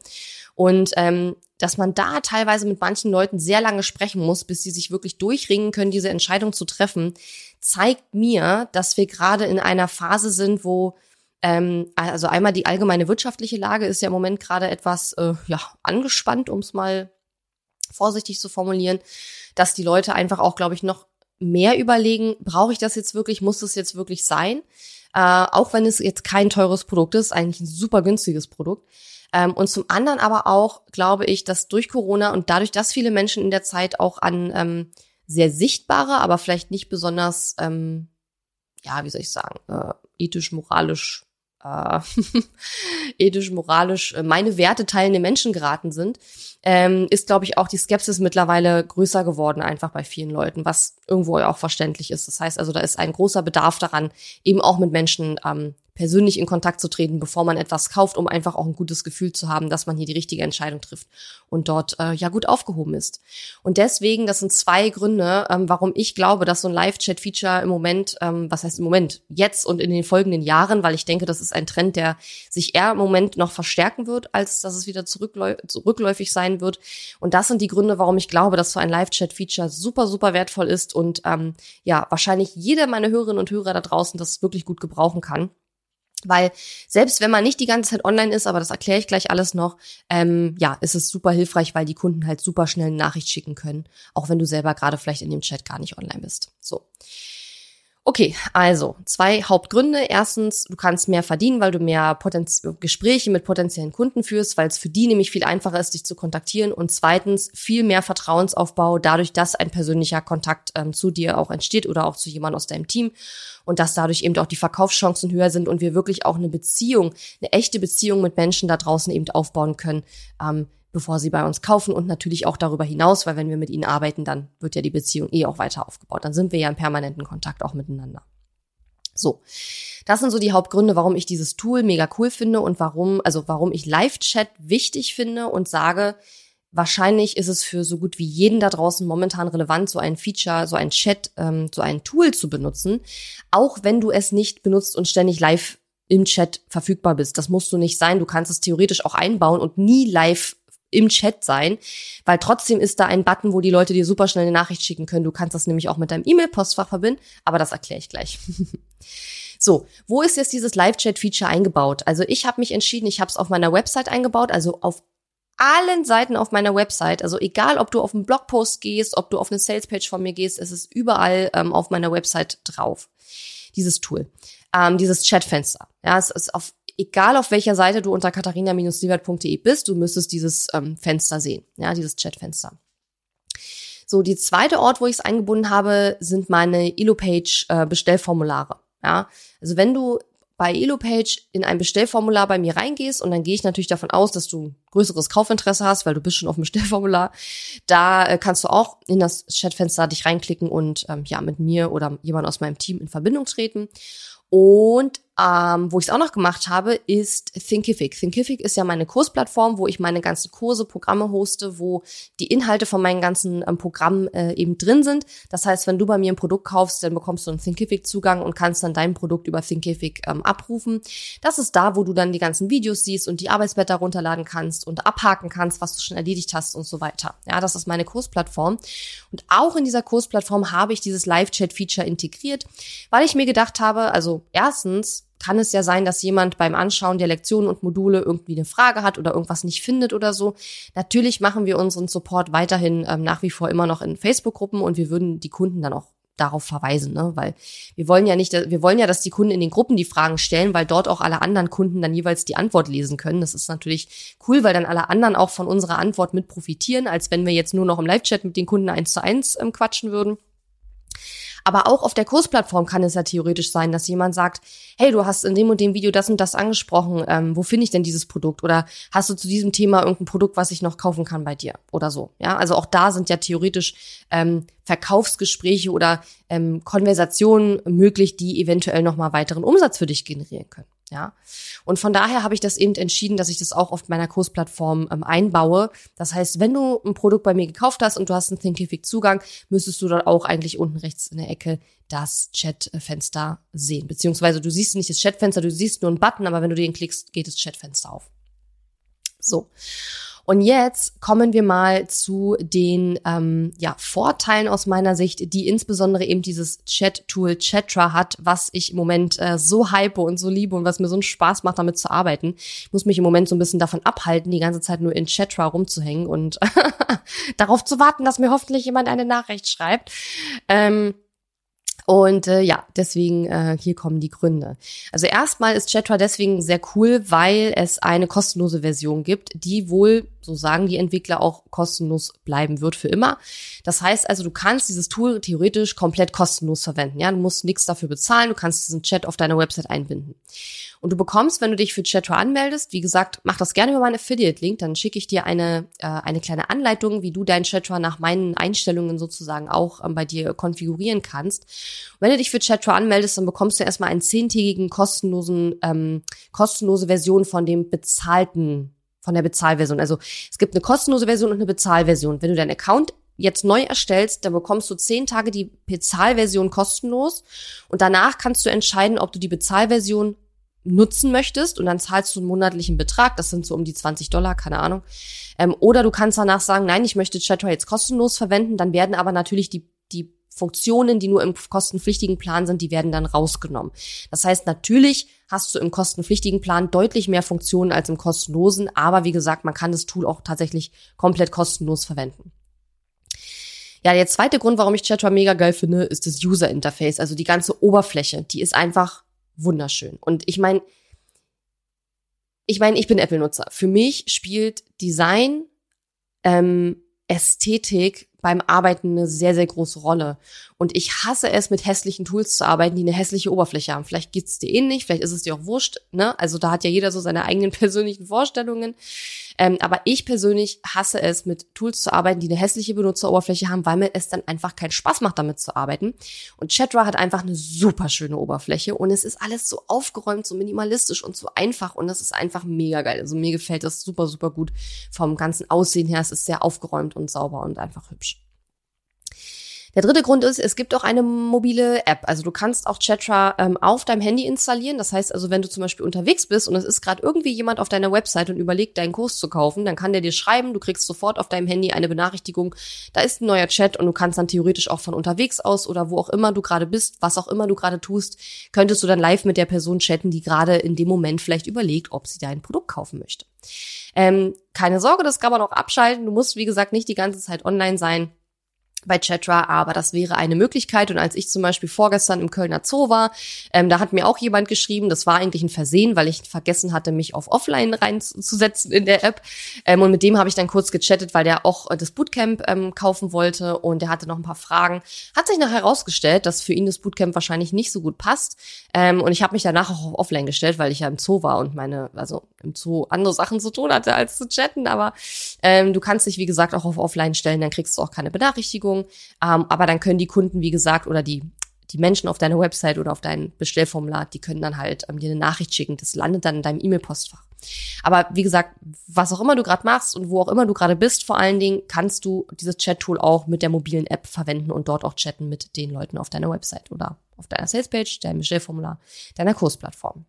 Und ähm, dass man da teilweise mit manchen Leuten sehr lange sprechen muss, bis sie sich wirklich durchringen können, diese Entscheidung zu treffen, zeigt mir, dass wir gerade in einer Phase sind, wo ähm, also einmal die allgemeine wirtschaftliche Lage ist ja im Moment gerade etwas äh, ja angespannt, um es mal vorsichtig zu formulieren, dass die Leute einfach auch, glaube ich, noch mehr überlegen, brauche ich das jetzt wirklich, muss das jetzt wirklich sein? Äh, auch wenn es jetzt kein teures Produkt ist, eigentlich ein super günstiges Produkt. Ähm, und zum anderen aber auch glaube ich, dass durch Corona und dadurch, dass viele Menschen in der Zeit auch an ähm, sehr sichtbare, aber vielleicht nicht besonders, ähm, ja, wie soll ich sagen, äh, ethisch, moralisch äh, ethisch, moralisch äh, meine Werte teilende Menschen geraten sind, ähm, ist, glaube ich, auch die Skepsis mittlerweile größer geworden, einfach bei vielen Leuten, was irgendwo auch verständlich ist. Das heißt also, da ist ein großer Bedarf daran, eben auch mit Menschen ähm, persönlich in Kontakt zu treten, bevor man etwas kauft, um einfach auch ein gutes Gefühl zu haben, dass man hier die richtige Entscheidung trifft und dort äh, ja gut aufgehoben ist. Und deswegen, das sind zwei Gründe, ähm, warum ich glaube, dass so ein Live-Chat-Feature im Moment, ähm, was heißt im Moment, jetzt und in den folgenden Jahren, weil ich denke, das ist ein Trend, der sich eher im Moment noch verstärken wird, als dass es wieder zurückläufig sein wird. Und das sind die Gründe, warum ich glaube, dass so ein Live-Chat-Feature super, super wertvoll ist und ähm, ja, wahrscheinlich jeder meiner Hörerinnen und Hörer da draußen das wirklich gut gebrauchen kann. Weil selbst wenn man nicht die ganze Zeit online ist, aber das erkläre ich gleich alles noch, ähm, ja, ist es super hilfreich, weil die Kunden halt super schnell eine Nachricht schicken können, auch wenn du selber gerade vielleicht in dem Chat gar nicht online bist. So. Okay, also zwei Hauptgründe. Erstens, du kannst mehr verdienen, weil du mehr Potenz Gespräche mit potenziellen Kunden führst, weil es für die nämlich viel einfacher ist, dich zu kontaktieren. Und zweitens, viel mehr Vertrauensaufbau, dadurch, dass ein persönlicher Kontakt ähm, zu dir auch entsteht oder auch zu jemandem aus deinem Team und dass dadurch eben auch die Verkaufschancen höher sind und wir wirklich auch eine Beziehung, eine echte Beziehung mit Menschen da draußen eben aufbauen können, ähm, bevor sie bei uns kaufen und natürlich auch darüber hinaus, weil wenn wir mit ihnen arbeiten, dann wird ja die Beziehung eh auch weiter aufgebaut. Dann sind wir ja im permanenten Kontakt auch miteinander. So. Das sind so die Hauptgründe, warum ich dieses Tool mega cool finde und warum, also warum ich Live-Chat wichtig finde und sage, wahrscheinlich ist es für so gut wie jeden da draußen momentan relevant, so ein Feature, so ein Chat, ähm, so ein Tool zu benutzen, auch wenn du es nicht benutzt und ständig live im Chat verfügbar bist. Das musst du nicht sein. Du kannst es theoretisch auch einbauen und nie live im Chat sein, weil trotzdem ist da ein Button, wo die Leute dir super schnell eine Nachricht schicken können. Du kannst das nämlich auch mit deinem E-Mail-Postfach verbinden, aber das erkläre ich gleich. So, wo ist jetzt dieses Live-Chat-Feature eingebaut? Also ich habe mich entschieden, ich habe es auf meiner Website eingebaut, also auf allen Seiten auf meiner Website. Also egal, ob du auf einen Blogpost gehst, ob du auf eine Salespage von mir gehst, es ist überall ähm, auf meiner Website drauf. Dieses Tool, ähm, dieses Chatfenster. Ja, es ist auf egal auf welcher Seite du unter katharina-liebert.de bist, du müsstest dieses ähm, Fenster sehen, ja, dieses Chatfenster. So, die zweite Ort, wo ich es eingebunden habe, sind meine Elo-Page äh, Bestellformulare. Ja, also wenn du bei Elopage in ein Bestellformular bei mir reingehst und dann gehe ich natürlich davon aus, dass du größeres Kaufinteresse hast, weil du bist schon auf dem Bestellformular. Da äh, kannst du auch in das Chatfenster dich reinklicken und ähm, ja mit mir oder jemand aus meinem Team in Verbindung treten. Und ähm, wo ich es auch noch gemacht habe, ist Thinkific. Thinkific ist ja meine Kursplattform, wo ich meine ganzen Kurse, Programme hoste, wo die Inhalte von meinen ganzen ähm, Programmen äh, eben drin sind. Das heißt, wenn du bei mir ein Produkt kaufst, dann bekommst du einen Thinkific-Zugang und kannst dann dein Produkt über Thinkific ähm, abrufen. Das ist da, wo du dann die ganzen Videos siehst und die Arbeitsblätter runterladen kannst und abhaken kannst, was du schon erledigt hast und so weiter. Ja, das ist meine Kursplattform. Und auch in dieser Kursplattform habe ich dieses Live-Chat-Feature integriert, weil ich mir gedacht habe, also erstens, kann es ja sein, dass jemand beim Anschauen der Lektionen und Module irgendwie eine Frage hat oder irgendwas nicht findet oder so. Natürlich machen wir unseren Support weiterhin ähm, nach wie vor immer noch in Facebook-Gruppen und wir würden die Kunden dann auch darauf verweisen, ne? weil wir wollen ja nicht, wir wollen ja, dass die Kunden in den Gruppen die Fragen stellen, weil dort auch alle anderen Kunden dann jeweils die Antwort lesen können. Das ist natürlich cool, weil dann alle anderen auch von unserer Antwort mit profitieren, als wenn wir jetzt nur noch im Live-Chat mit den Kunden eins zu eins ähm, quatschen würden. Aber auch auf der Kursplattform kann es ja theoretisch sein, dass jemand sagt, hey, du hast in dem und dem Video das und das angesprochen, ähm, wo finde ich denn dieses Produkt? Oder hast du zu diesem Thema irgendein Produkt, was ich noch kaufen kann bei dir? Oder so. Ja, also auch da sind ja theoretisch ähm, Verkaufsgespräche oder ähm, Konversationen möglich, die eventuell nochmal weiteren Umsatz für dich generieren können. Ja. Und von daher habe ich das eben entschieden, dass ich das auch auf meiner Kursplattform ähm, einbaue. Das heißt, wenn du ein Produkt bei mir gekauft hast und du hast einen Thinkific Zugang, müsstest du dort auch eigentlich unten rechts in der Ecke das Chatfenster sehen. Beziehungsweise du siehst nicht das Chatfenster, du siehst nur einen Button, aber wenn du den klickst, geht das Chatfenster auf. So. Und jetzt kommen wir mal zu den ähm, ja, Vorteilen aus meiner Sicht, die insbesondere eben dieses Chat-Tool Chatra hat, was ich im Moment äh, so hype und so liebe und was mir so einen Spaß macht, damit zu arbeiten. Ich muss mich im Moment so ein bisschen davon abhalten, die ganze Zeit nur in Chatra rumzuhängen und darauf zu warten, dass mir hoffentlich jemand eine Nachricht schreibt. Ähm, und äh, ja, deswegen äh, hier kommen die Gründe. Also erstmal ist Chatra deswegen sehr cool, weil es eine kostenlose Version gibt, die wohl, so sagen die Entwickler, auch kostenlos bleiben wird für immer. Das heißt also, du kannst dieses Tool theoretisch komplett kostenlos verwenden. Ja, du musst nichts dafür bezahlen, du kannst diesen Chat auf deiner Website einbinden. Und du bekommst, wenn du dich für Chatra anmeldest, wie gesagt, mach das gerne über meinen Affiliate-Link, dann schicke ich dir eine, äh, eine kleine Anleitung, wie du dein Chatra nach meinen Einstellungen sozusagen auch ähm, bei dir konfigurieren kannst. Und wenn du dich für Chatra anmeldest, dann bekommst du erstmal einen zehntägigen kostenlosen, ähm, kostenlose Version von dem bezahlten von der Bezahlversion. Also es gibt eine kostenlose Version und eine Bezahlversion. Wenn du deinen Account jetzt neu erstellst, dann bekommst du zehn Tage die Bezahlversion kostenlos und danach kannst du entscheiden, ob du die Bezahlversion nutzen möchtest und dann zahlst du einen monatlichen Betrag, das sind so um die 20 Dollar, keine Ahnung. Ähm, oder du kannst danach sagen, nein, ich möchte Chatter jetzt kostenlos verwenden, dann werden aber natürlich die, die Funktionen, die nur im kostenpflichtigen Plan sind, die werden dann rausgenommen. Das heißt, natürlich hast du im kostenpflichtigen Plan deutlich mehr Funktionen als im kostenlosen, aber wie gesagt, man kann das Tool auch tatsächlich komplett kostenlos verwenden. Ja, der zweite Grund, warum ich Chatter mega geil finde, ist das User Interface, also die ganze Oberfläche. Die ist einfach wunderschön. Und ich meine, ich meine, ich bin Apple-Nutzer. Für mich spielt Design, ähm, Ästhetik beim Arbeiten eine sehr, sehr große Rolle. Und ich hasse es, mit hässlichen Tools zu arbeiten, die eine hässliche Oberfläche haben. Vielleicht geht's dir ähnlich, vielleicht ist es dir auch wurscht, ne? Also da hat ja jeder so seine eigenen persönlichen Vorstellungen. Ähm, aber ich persönlich hasse es, mit Tools zu arbeiten, die eine hässliche Benutzeroberfläche haben, weil mir es dann einfach keinen Spaß macht, damit zu arbeiten. Und Chatra hat einfach eine super schöne Oberfläche und es ist alles so aufgeräumt, so minimalistisch und so einfach und das ist einfach mega geil. Also mir gefällt das super, super gut vom ganzen Aussehen her. Es ist sehr aufgeräumt und sauber und einfach hübsch. Der dritte Grund ist, es gibt auch eine mobile App. Also du kannst auch Chatra ähm, auf deinem Handy installieren. Das heißt also, wenn du zum Beispiel unterwegs bist und es ist gerade irgendwie jemand auf deiner Website und überlegt, deinen Kurs zu kaufen, dann kann der dir schreiben, du kriegst sofort auf deinem Handy eine Benachrichtigung, da ist ein neuer Chat und du kannst dann theoretisch auch von unterwegs aus oder wo auch immer du gerade bist, was auch immer du gerade tust, könntest du dann live mit der Person chatten, die gerade in dem Moment vielleicht überlegt, ob sie dein Produkt kaufen möchte. Ähm, keine Sorge, das kann man auch abschalten. Du musst, wie gesagt, nicht die ganze Zeit online sein bei Chatra, aber das wäre eine Möglichkeit. Und als ich zum Beispiel vorgestern im Kölner Zoo war, ähm, da hat mir auch jemand geschrieben, das war eigentlich ein Versehen, weil ich vergessen hatte, mich auf Offline reinzusetzen in der App. Ähm, und mit dem habe ich dann kurz gechattet, weil der auch äh, das Bootcamp ähm, kaufen wollte und der hatte noch ein paar Fragen. Hat sich nachher herausgestellt, dass für ihn das Bootcamp wahrscheinlich nicht so gut passt. Ähm, und ich habe mich danach auch auf Offline gestellt, weil ich ja im Zoo war und meine, also im Zoo andere Sachen zu tun hatte, als zu chatten. Aber ähm, du kannst dich, wie gesagt, auch auf Offline stellen, dann kriegst du auch keine Benachrichtigung. Ähm, aber dann können die Kunden, wie gesagt, oder die die Menschen auf deiner Website oder auf dein Bestellformular, die können dann halt ähm, dir eine Nachricht schicken. Das landet dann in deinem E-Mail-Postfach. Aber wie gesagt, was auch immer du gerade machst und wo auch immer du gerade bist, vor allen Dingen kannst du dieses Chat-Tool auch mit der mobilen App verwenden und dort auch chatten mit den Leuten auf deiner Website oder auf deiner Salespage, deinem Bestellformular, deiner Kursplattform.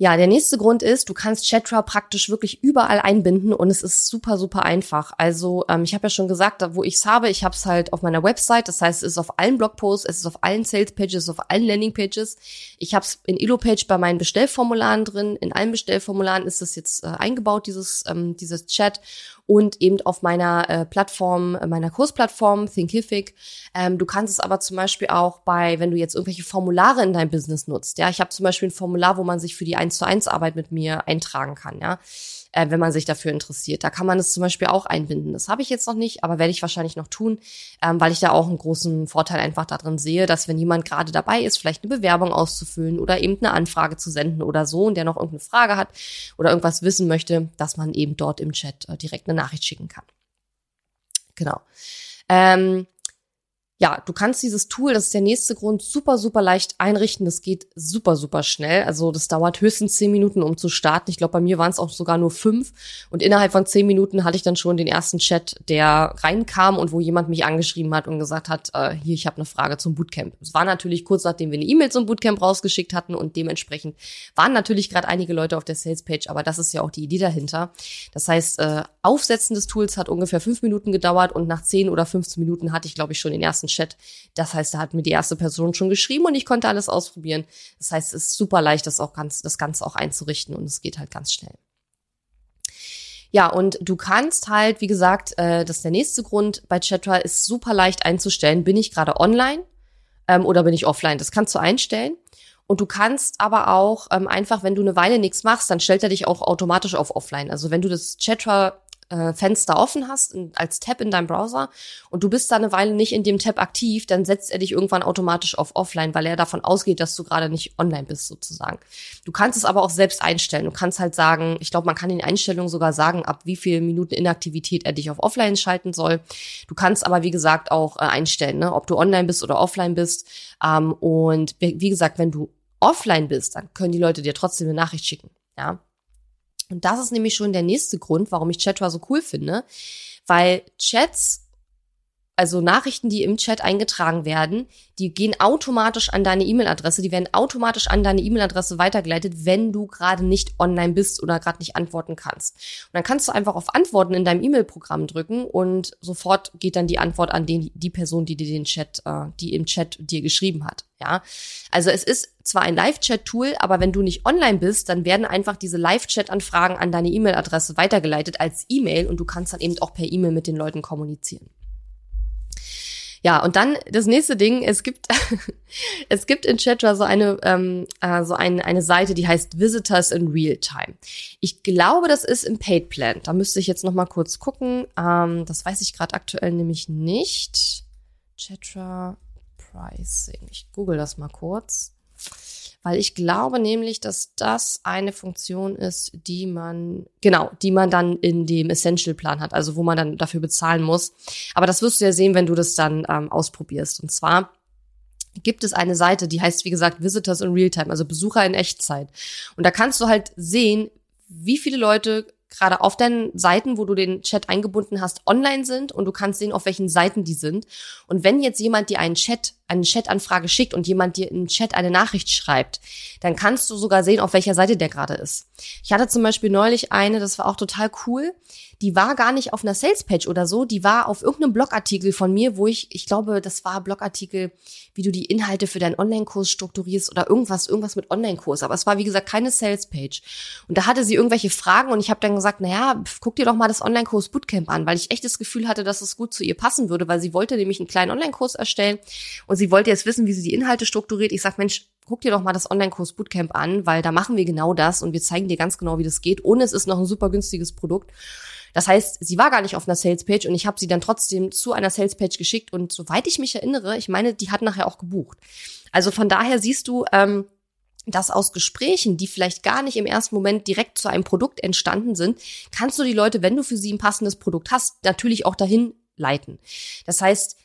Ja, der nächste Grund ist, du kannst Chatra praktisch wirklich überall einbinden und es ist super, super einfach. Also ähm, ich habe ja schon gesagt, wo ich es habe, ich habe es halt auf meiner Website, das heißt, es ist auf allen Blogposts, es ist auf allen Salespages, es ist auf allen Landingpages. Ich habe es in Elopage bei meinen Bestellformularen drin, in allen Bestellformularen ist es jetzt äh, eingebaut, dieses, ähm, dieses Chat und eben auf meiner äh, Plattform, äh, meiner Kursplattform Thinkific. Ähm, du kannst es aber zum Beispiel auch bei, wenn du jetzt irgendwelche Formulare in deinem Business nutzt. Ja, ich habe zum Beispiel ein Formular, wo man sich für die 1 zu 1 Arbeit mit mir eintragen kann, ja äh, wenn man sich dafür interessiert. Da kann man es zum Beispiel auch einbinden. Das habe ich jetzt noch nicht, aber werde ich wahrscheinlich noch tun, ähm, weil ich da auch einen großen Vorteil einfach darin sehe, dass wenn jemand gerade dabei ist, vielleicht eine Bewerbung auszufüllen oder eben eine Anfrage zu senden oder so und der noch irgendeine Frage hat oder irgendwas wissen möchte, dass man eben dort im Chat äh, direkt eine Nachricht schicken kann. Genau. Ähm, ja, du kannst dieses Tool, das ist der nächste Grund, super, super leicht einrichten. Das geht super, super schnell. Also das dauert höchstens zehn Minuten, um zu starten. Ich glaube, bei mir waren es auch sogar nur fünf. Und innerhalb von zehn Minuten hatte ich dann schon den ersten Chat, der reinkam und wo jemand mich angeschrieben hat und gesagt hat, äh, hier, ich habe eine Frage zum Bootcamp. Es war natürlich kurz nachdem wir eine E-Mail zum Bootcamp rausgeschickt hatten und dementsprechend waren natürlich gerade einige Leute auf der Salespage, aber das ist ja auch die Idee dahinter. Das heißt, äh, Aufsetzen des Tools hat ungefähr fünf Minuten gedauert und nach zehn oder 15 Minuten hatte ich, glaube ich, schon den ersten Chat. Das heißt, da hat mir die erste Person schon geschrieben und ich konnte alles ausprobieren. Das heißt, es ist super leicht, das auch ganz, das Ganze auch einzurichten und es geht halt ganz schnell. Ja, und du kannst halt, wie gesagt, äh, das ist der nächste Grund bei Chatra, ist super leicht einzustellen. Bin ich gerade online ähm, oder bin ich offline? Das kannst du einstellen. Und du kannst aber auch ähm, einfach, wenn du eine Weile nichts machst, dann stellt er dich auch automatisch auf offline. Also wenn du das Chatra äh, Fenster offen hast, als Tab in deinem Browser und du bist da eine Weile nicht in dem Tab aktiv, dann setzt er dich irgendwann automatisch auf Offline, weil er davon ausgeht, dass du gerade nicht online bist sozusagen. Du kannst es aber auch selbst einstellen. Du kannst halt sagen, ich glaube, man kann in Einstellungen sogar sagen, ab wie viel Minuten Inaktivität er dich auf Offline schalten soll. Du kannst aber, wie gesagt, auch äh, einstellen, ne, ob du online bist oder offline bist. Ähm, und wie gesagt, wenn du offline bist, dann können die Leute dir trotzdem eine Nachricht schicken. Ja, und das ist nämlich schon der nächste Grund, warum ich Chatter so cool finde, weil Chats also Nachrichten, die im Chat eingetragen werden, die gehen automatisch an deine E-Mail-Adresse, die werden automatisch an deine E-Mail-Adresse weitergeleitet, wenn du gerade nicht online bist oder gerade nicht antworten kannst. Und dann kannst du einfach auf Antworten in deinem E-Mail-Programm drücken und sofort geht dann die Antwort an den, die Person, die dir den Chat, äh, die im Chat dir geschrieben hat. Ja, also es ist zwar ein Live-Chat-Tool, aber wenn du nicht online bist, dann werden einfach diese Live-Chat-Anfragen an deine E-Mail-Adresse weitergeleitet als E-Mail und du kannst dann eben auch per E-Mail mit den Leuten kommunizieren. Ja, und dann das nächste Ding, es gibt, es gibt in Chatra so eine, ähm, äh, so ein, eine Seite, die heißt Visitors in Real Time. Ich glaube, das ist im Paid Plan. Da müsste ich jetzt noch mal kurz gucken. Ähm, das weiß ich gerade aktuell nämlich nicht. Chatra Pricing. Ich google das mal kurz weil ich glaube nämlich, dass das eine Funktion ist, die man, genau, die man dann in dem Essential-Plan hat, also wo man dann dafür bezahlen muss. Aber das wirst du ja sehen, wenn du das dann ähm, ausprobierst. Und zwar gibt es eine Seite, die heißt, wie gesagt, Visitors in Realtime, also Besucher in Echtzeit. Und da kannst du halt sehen, wie viele Leute gerade auf deinen Seiten, wo du den Chat eingebunden hast, online sind und du kannst sehen, auf welchen Seiten die sind. Und wenn jetzt jemand dir einen Chat, eine Chat-Anfrage schickt und jemand dir im Chat eine Nachricht schreibt, dann kannst du sogar sehen, auf welcher Seite der gerade ist. Ich hatte zum Beispiel neulich eine, das war auch total cool die war gar nicht auf einer Salespage oder so, die war auf irgendeinem Blogartikel von mir, wo ich, ich glaube, das war Blogartikel, wie du die Inhalte für deinen Online-Kurs strukturierst oder irgendwas, irgendwas mit Online-Kurs. Aber es war, wie gesagt, keine Salespage. Und da hatte sie irgendwelche Fragen und ich habe dann gesagt, naja, guck dir doch mal das Online-Kurs Bootcamp an, weil ich echt das Gefühl hatte, dass es gut zu ihr passen würde, weil sie wollte nämlich einen kleinen Online-Kurs erstellen und sie wollte jetzt wissen, wie sie die Inhalte strukturiert. Ich sag, Mensch, guck dir doch mal das Online-Kurs Bootcamp an, weil da machen wir genau das und wir zeigen dir ganz genau, wie das geht. Und es ist noch ein super günstiges Produkt. Das heißt, sie war gar nicht auf einer Salespage und ich habe sie dann trotzdem zu einer Salespage geschickt und soweit ich mich erinnere, ich meine, die hat nachher auch gebucht. Also von daher siehst du, ähm, dass aus Gesprächen, die vielleicht gar nicht im ersten Moment direkt zu einem Produkt entstanden sind, kannst du die Leute, wenn du für sie ein passendes Produkt hast, natürlich auch dahin leiten. Das heißt,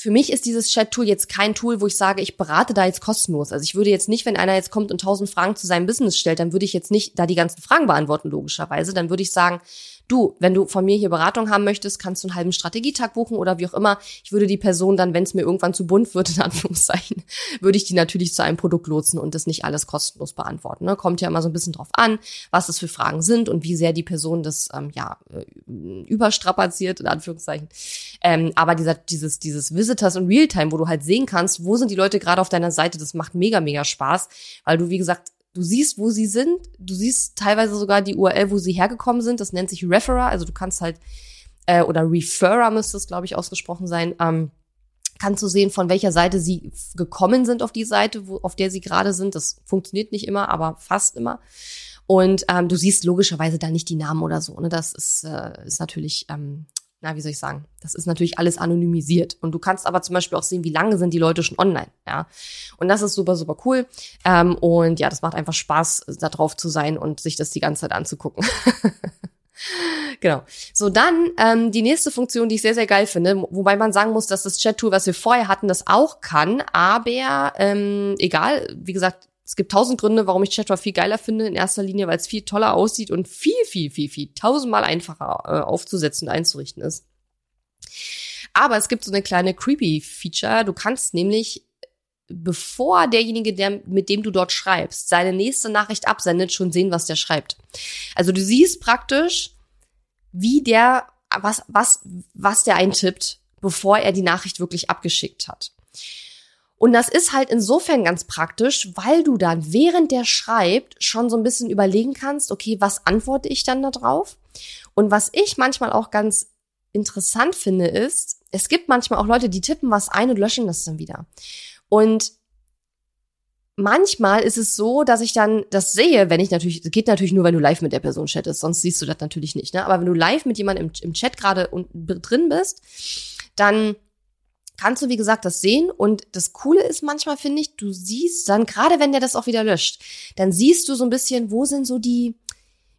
für mich ist dieses Chat-Tool jetzt kein Tool, wo ich sage, ich berate da jetzt kostenlos. Also ich würde jetzt nicht, wenn einer jetzt kommt und tausend Fragen zu seinem Business stellt, dann würde ich jetzt nicht da die ganzen Fragen beantworten, logischerweise. Dann würde ich sagen, du, wenn du von mir hier Beratung haben möchtest, kannst du einen halben Strategietag buchen oder wie auch immer. Ich würde die Person dann, wenn es mir irgendwann zu bunt wird, in Anführungszeichen, würde ich die natürlich zu einem Produkt lotsen und das nicht alles kostenlos beantworten. Ne? Kommt ja immer so ein bisschen drauf an, was das für Fragen sind und wie sehr die Person das ähm, ja äh, überstrapaziert, in Anführungszeichen. Ähm, aber dieser, dieses, dieses Visitors in Realtime, wo du halt sehen kannst, wo sind die Leute gerade auf deiner Seite, das macht mega, mega Spaß, weil du, wie gesagt, Du siehst, wo sie sind. Du siehst teilweise sogar die URL, wo sie hergekommen sind. Das nennt sich Referrer. Also du kannst halt, äh, oder Referrer müsste es, glaube ich, ausgesprochen sein. Ähm, kannst du sehen, von welcher Seite sie gekommen sind auf die Seite, wo, auf der sie gerade sind. Das funktioniert nicht immer, aber fast immer. Und ähm, du siehst logischerweise da nicht die Namen oder so. Ne? Das ist, äh, ist natürlich, ähm, na, wie soll ich sagen, das ist natürlich alles anonymisiert. Und du kannst aber zum Beispiel auch sehen, wie lange sind die Leute schon online, ja. Und das ist super, super cool. Ähm, und ja, das macht einfach Spaß, da drauf zu sein und sich das die ganze Zeit anzugucken. genau. So, dann ähm, die nächste Funktion, die ich sehr, sehr geil finde, wobei man sagen muss, dass das Chat-Tool, was wir vorher hatten, das auch kann, aber ähm, egal, wie gesagt, es gibt tausend Gründe, warum ich Chatroulette viel geiler finde. In erster Linie, weil es viel toller aussieht und viel, viel, viel, viel, tausendmal einfacher äh, aufzusetzen und einzurichten ist. Aber es gibt so eine kleine creepy Feature. Du kannst nämlich bevor derjenige, der, mit dem du dort schreibst, seine nächste Nachricht absendet, schon sehen, was der schreibt. Also du siehst praktisch, wie der, was, was, was der eintippt, bevor er die Nachricht wirklich abgeschickt hat. Und das ist halt insofern ganz praktisch, weil du dann, während der schreibt, schon so ein bisschen überlegen kannst, okay, was antworte ich dann da drauf? Und was ich manchmal auch ganz interessant finde, ist, es gibt manchmal auch Leute, die tippen was ein und löschen das dann wieder. Und manchmal ist es so, dass ich dann das sehe, wenn ich natürlich, das geht natürlich nur, wenn du live mit der Person chattest, sonst siehst du das natürlich nicht, ne? Aber wenn du live mit jemandem im, im Chat gerade drin bist, dann kannst du, wie gesagt, das sehen. Und das Coole ist manchmal, finde ich, du siehst dann, gerade wenn der das auch wieder löscht, dann siehst du so ein bisschen, wo sind so die,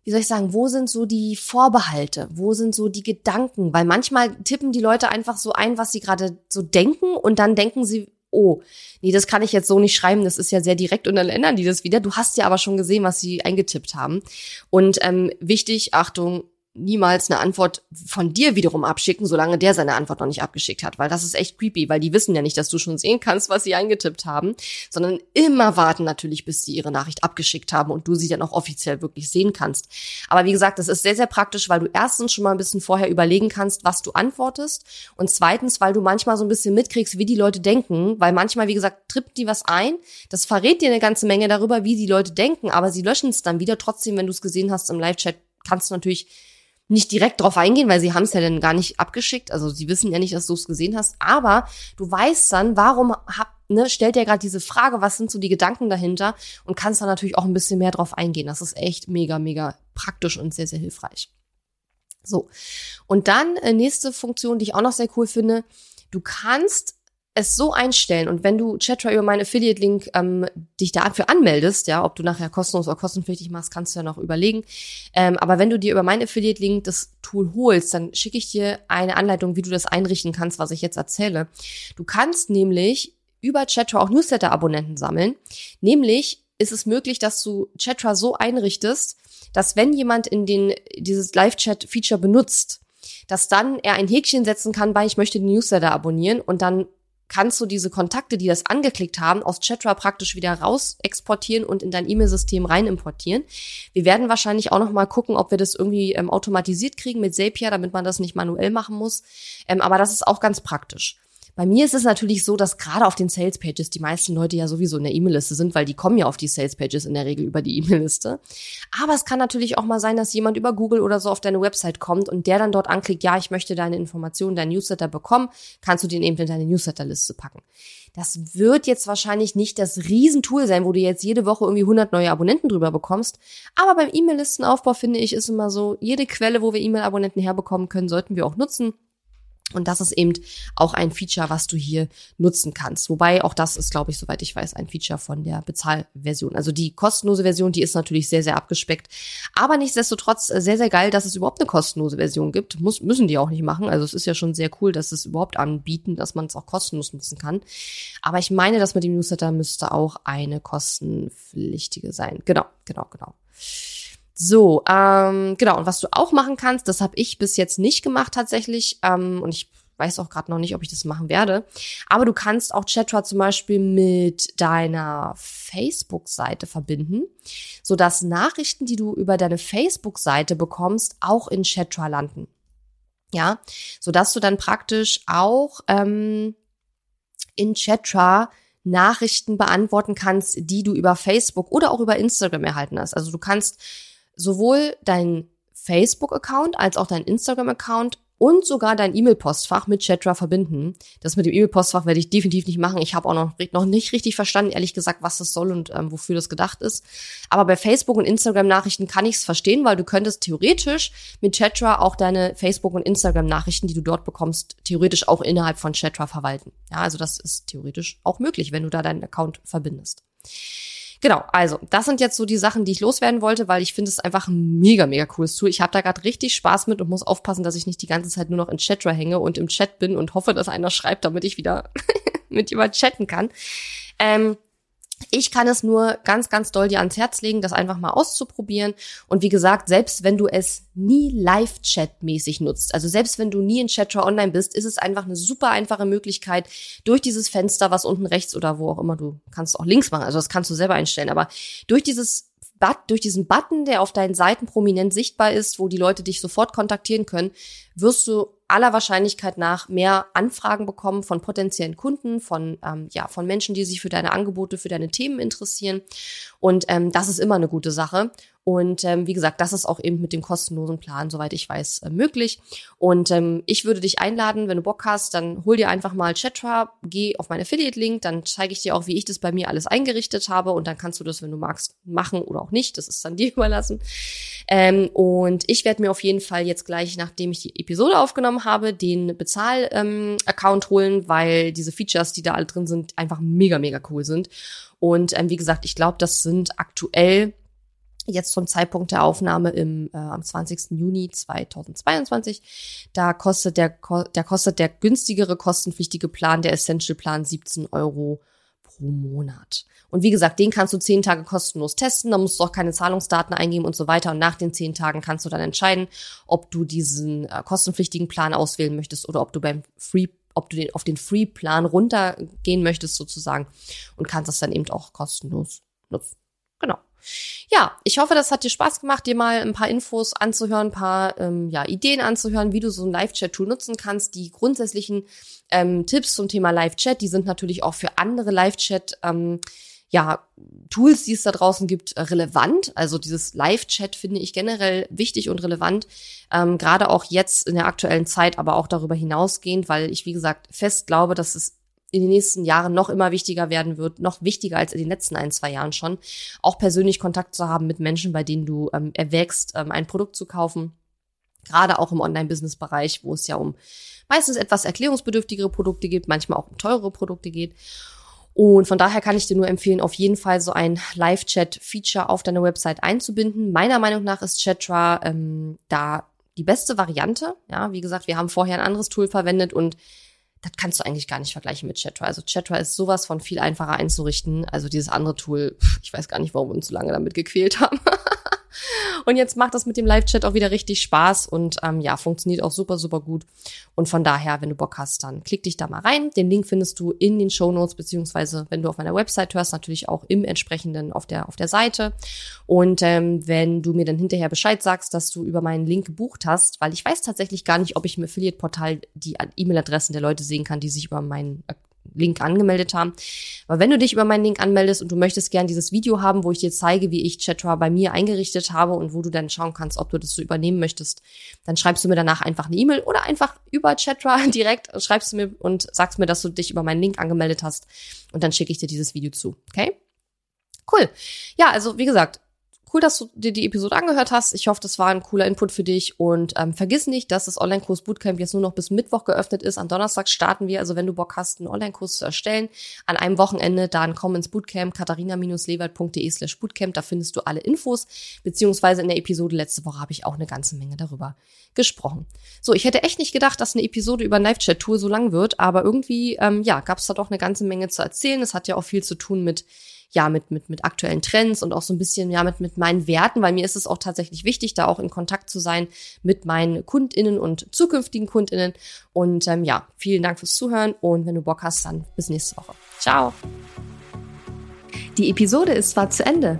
wie soll ich sagen, wo sind so die Vorbehalte? Wo sind so die Gedanken? Weil manchmal tippen die Leute einfach so ein, was sie gerade so denken und dann denken sie, oh, nee, das kann ich jetzt so nicht schreiben, das ist ja sehr direkt und dann ändern die das wieder. Du hast ja aber schon gesehen, was sie eingetippt haben. Und ähm, wichtig, Achtung, niemals eine Antwort von dir wiederum abschicken, solange der seine Antwort noch nicht abgeschickt hat, weil das ist echt creepy, weil die wissen ja nicht, dass du schon sehen kannst, was sie eingetippt haben, sondern immer warten natürlich, bis sie ihre Nachricht abgeschickt haben und du sie dann auch offiziell wirklich sehen kannst. Aber wie gesagt, das ist sehr, sehr praktisch, weil du erstens schon mal ein bisschen vorher überlegen kannst, was du antwortest und zweitens, weil du manchmal so ein bisschen mitkriegst, wie die Leute denken, weil manchmal, wie gesagt, trippt die was ein, das verrät dir eine ganze Menge darüber, wie die Leute denken, aber sie löschen es dann wieder trotzdem, wenn du es gesehen hast im Live-Chat, kannst du natürlich nicht direkt drauf eingehen, weil sie haben es ja dann gar nicht abgeschickt. Also sie wissen ja nicht, dass du es gesehen hast. Aber du weißt dann, warum hab, ne, stellt er gerade diese Frage, was sind so die Gedanken dahinter und kannst dann natürlich auch ein bisschen mehr drauf eingehen. Das ist echt mega, mega praktisch und sehr, sehr hilfreich. So. Und dann äh, nächste Funktion, die ich auch noch sehr cool finde. Du kannst es so einstellen und wenn du Chatra über meinen Affiliate-Link ähm, dich dafür anmeldest, ja, ob du nachher kostenlos oder kostenpflichtig machst, kannst du ja noch überlegen. Ähm, aber wenn du dir über meinen Affiliate-Link das Tool holst, dann schicke ich dir eine Anleitung, wie du das einrichten kannst, was ich jetzt erzähle. Du kannst nämlich über Chatra auch Newsletter-Abonnenten sammeln. Nämlich ist es möglich, dass du Chatra so einrichtest, dass wenn jemand in den dieses Live-Chat-Feature benutzt, dass dann er ein Häkchen setzen kann bei ich möchte den Newsletter abonnieren und dann kannst du diese Kontakte, die das angeklickt haben, aus Chatra praktisch wieder raus exportieren und in dein E-Mail-System rein importieren. Wir werden wahrscheinlich auch noch mal gucken, ob wir das irgendwie ähm, automatisiert kriegen mit Zapier, damit man das nicht manuell machen muss. Ähm, aber das ist auch ganz praktisch. Bei mir ist es natürlich so, dass gerade auf den Sales Pages die meisten Leute ja sowieso in der E-Mail-Liste sind, weil die kommen ja auf die Sales Pages in der Regel über die E-Mail-Liste. Aber es kann natürlich auch mal sein, dass jemand über Google oder so auf deine Website kommt und der dann dort anklickt, ja, ich möchte deine Informationen, dein Newsletter bekommen, kannst du den eben in deine Newsletter-Liste packen. Das wird jetzt wahrscheinlich nicht das Riesentool sein, wo du jetzt jede Woche irgendwie 100 neue Abonnenten drüber bekommst. Aber beim E-Mail-Listenaufbau finde ich, ist immer so, jede Quelle, wo wir E-Mail-Abonnenten herbekommen können, sollten wir auch nutzen. Und das ist eben auch ein Feature, was du hier nutzen kannst. Wobei auch das ist, glaube ich, soweit ich weiß, ein Feature von der Bezahlversion. Also die kostenlose Version, die ist natürlich sehr, sehr abgespeckt. Aber nichtsdestotrotz äh, sehr, sehr geil, dass es überhaupt eine kostenlose Version gibt. Muss, müssen die auch nicht machen. Also es ist ja schon sehr cool, dass es überhaupt anbieten, dass man es auch kostenlos nutzen kann. Aber ich meine, dass mit dem Newsletter müsste auch eine kostenpflichtige sein. Genau, genau, genau. So, ähm, genau. Und was du auch machen kannst, das habe ich bis jetzt nicht gemacht tatsächlich. Ähm, und ich weiß auch gerade noch nicht, ob ich das machen werde. Aber du kannst auch Chatra zum Beispiel mit deiner Facebook-Seite verbinden, sodass Nachrichten, die du über deine Facebook-Seite bekommst, auch in Chatra landen. Ja, sodass du dann praktisch auch ähm, in Chatra Nachrichten beantworten kannst, die du über Facebook oder auch über Instagram erhalten hast. Also du kannst sowohl dein Facebook-Account als auch dein Instagram-Account und sogar dein E-Mail-Postfach mit Chatra verbinden. Das mit dem E-Mail-Postfach werde ich definitiv nicht machen. Ich habe auch noch, noch nicht richtig verstanden, ehrlich gesagt, was das soll und ähm, wofür das gedacht ist. Aber bei Facebook und Instagram-Nachrichten kann ich es verstehen, weil du könntest theoretisch mit Chatra auch deine Facebook- und Instagram-Nachrichten, die du dort bekommst, theoretisch auch innerhalb von Chatra verwalten. Ja, also das ist theoretisch auch möglich, wenn du da deinen Account verbindest. Genau, also das sind jetzt so die Sachen, die ich loswerden wollte, weil ich finde es einfach ein mega, mega cooles Tool. Ich habe da gerade richtig Spaß mit und muss aufpassen, dass ich nicht die ganze Zeit nur noch in Chatra hänge und im Chat bin und hoffe, dass einer schreibt, damit ich wieder mit jemand chatten kann. Ähm, ich kann es nur ganz, ganz doll dir ans Herz legen, das einfach mal auszuprobieren. Und wie gesagt, selbst wenn du es nie Live-Chat-mäßig nutzt, also selbst wenn du nie in Chatra online bist, ist es einfach eine super einfache Möglichkeit, durch dieses Fenster, was unten rechts oder wo auch immer du kannst auch links machen, also das kannst du selber einstellen, aber durch dieses durch diesen Button, der auf deinen Seiten prominent sichtbar ist, wo die Leute dich sofort kontaktieren können, wirst du aller Wahrscheinlichkeit nach mehr Anfragen bekommen von potenziellen Kunden, von ähm, ja von Menschen, die sich für deine Angebote, für deine Themen interessieren. Und ähm, das ist immer eine gute Sache. Und ähm, wie gesagt, das ist auch eben mit dem kostenlosen Plan, soweit ich weiß, äh, möglich. Und ähm, ich würde dich einladen, wenn du Bock hast, dann hol dir einfach mal Chatra, geh auf meinen Affiliate-Link, dann zeige ich dir auch, wie ich das bei mir alles eingerichtet habe. Und dann kannst du das, wenn du magst, machen oder auch nicht. Das ist dann dir überlassen. Ähm, und ich werde mir auf jeden Fall jetzt gleich, nachdem ich die Episode aufgenommen habe, den Bezahl-Account ähm, holen, weil diese Features, die da alle drin sind, einfach mega, mega cool sind. Und ähm, wie gesagt, ich glaube, das sind aktuell jetzt zum Zeitpunkt der Aufnahme im äh, am 20. Juni 2022. Da kostet der, der kostet der günstigere kostenpflichtige Plan, der Essential Plan 17 Euro pro Monat. Und wie gesagt, den kannst du zehn Tage kostenlos testen, da musst du auch keine Zahlungsdaten eingeben und so weiter. Und nach den zehn Tagen kannst du dann entscheiden, ob du diesen äh, kostenpflichtigen Plan auswählen möchtest oder ob du beim Free ob du den auf den Free-Plan runtergehen möchtest sozusagen und kannst das dann eben auch kostenlos nutzen. Genau. Ja, ich hoffe, das hat dir Spaß gemacht, dir mal ein paar Infos anzuhören, ein paar ähm, ja, Ideen anzuhören, wie du so ein Live-Chat-Tool nutzen kannst. Die grundsätzlichen ähm, Tipps zum Thema Live-Chat, die sind natürlich auch für andere Live-Chat. Ähm, ja, Tools, die es da draußen gibt, relevant. Also dieses Live-Chat finde ich generell wichtig und relevant, ähm, gerade auch jetzt in der aktuellen Zeit, aber auch darüber hinausgehend, weil ich, wie gesagt, fest glaube, dass es in den nächsten Jahren noch immer wichtiger werden wird, noch wichtiger als in den letzten ein, zwei Jahren schon, auch persönlich Kontakt zu haben mit Menschen, bei denen du ähm, erwägst, ähm, ein Produkt zu kaufen. Gerade auch im Online-Business-Bereich, wo es ja um meistens etwas erklärungsbedürftigere Produkte gibt, manchmal auch um teurere Produkte geht. Und von daher kann ich dir nur empfehlen, auf jeden Fall so ein Live-Chat-Feature auf deiner Website einzubinden. Meiner Meinung nach ist Chatra ähm, da die beste Variante. Ja, wie gesagt, wir haben vorher ein anderes Tool verwendet und das kannst du eigentlich gar nicht vergleichen mit Chatra. Also Chatra ist sowas von viel einfacher einzurichten. Also dieses andere Tool, ich weiß gar nicht, warum wir uns so lange damit gequält haben. Und jetzt macht das mit dem Live-Chat auch wieder richtig Spaß und ähm, ja, funktioniert auch super, super gut. Und von daher, wenn du Bock hast, dann klick dich da mal rein. Den Link findest du in den Show Notes, beziehungsweise wenn du auf meiner Website hörst, natürlich auch im entsprechenden auf der, auf der Seite. Und ähm, wenn du mir dann hinterher Bescheid sagst, dass du über meinen Link gebucht hast, weil ich weiß tatsächlich gar nicht, ob ich im Affiliate-Portal die E-Mail-Adressen der Leute sehen kann, die sich über meinen Link angemeldet haben. Aber wenn du dich über meinen Link anmeldest und du möchtest gern dieses Video haben, wo ich dir zeige, wie ich Chatra bei mir eingerichtet habe und wo du dann schauen kannst, ob du das so übernehmen möchtest, dann schreibst du mir danach einfach eine E-Mail oder einfach über Chatra direkt schreibst du mir und sagst mir, dass du dich über meinen Link angemeldet hast und dann schicke ich dir dieses Video zu. Okay? Cool. Ja, also wie gesagt, Cool, dass du dir die Episode angehört hast. Ich hoffe, das war ein cooler Input für dich. Und ähm, vergiss nicht, dass das Online-Kurs Bootcamp jetzt nur noch bis Mittwoch geöffnet ist. Am Donnerstag starten wir. Also wenn du Bock hast, einen Online-Kurs zu erstellen, an einem Wochenende, dann komm ins Bootcamp, katharina-lewald.de slash Bootcamp. Da findest du alle Infos. Beziehungsweise in der Episode letzte Woche habe ich auch eine ganze Menge darüber gesprochen. So, ich hätte echt nicht gedacht, dass eine Episode über Live-Chat-Tour so lang wird. Aber irgendwie, ähm, ja, gab es da doch eine ganze Menge zu erzählen. Es hat ja auch viel zu tun mit ja, mit, mit, mit aktuellen Trends und auch so ein bisschen, ja, mit, mit meinen Werten, weil mir ist es auch tatsächlich wichtig, da auch in Kontakt zu sein mit meinen KundInnen und zukünftigen KundInnen. Und ähm, ja, vielen Dank fürs Zuhören und wenn du Bock hast, dann bis nächste Woche. Ciao! Die Episode ist zwar zu Ende,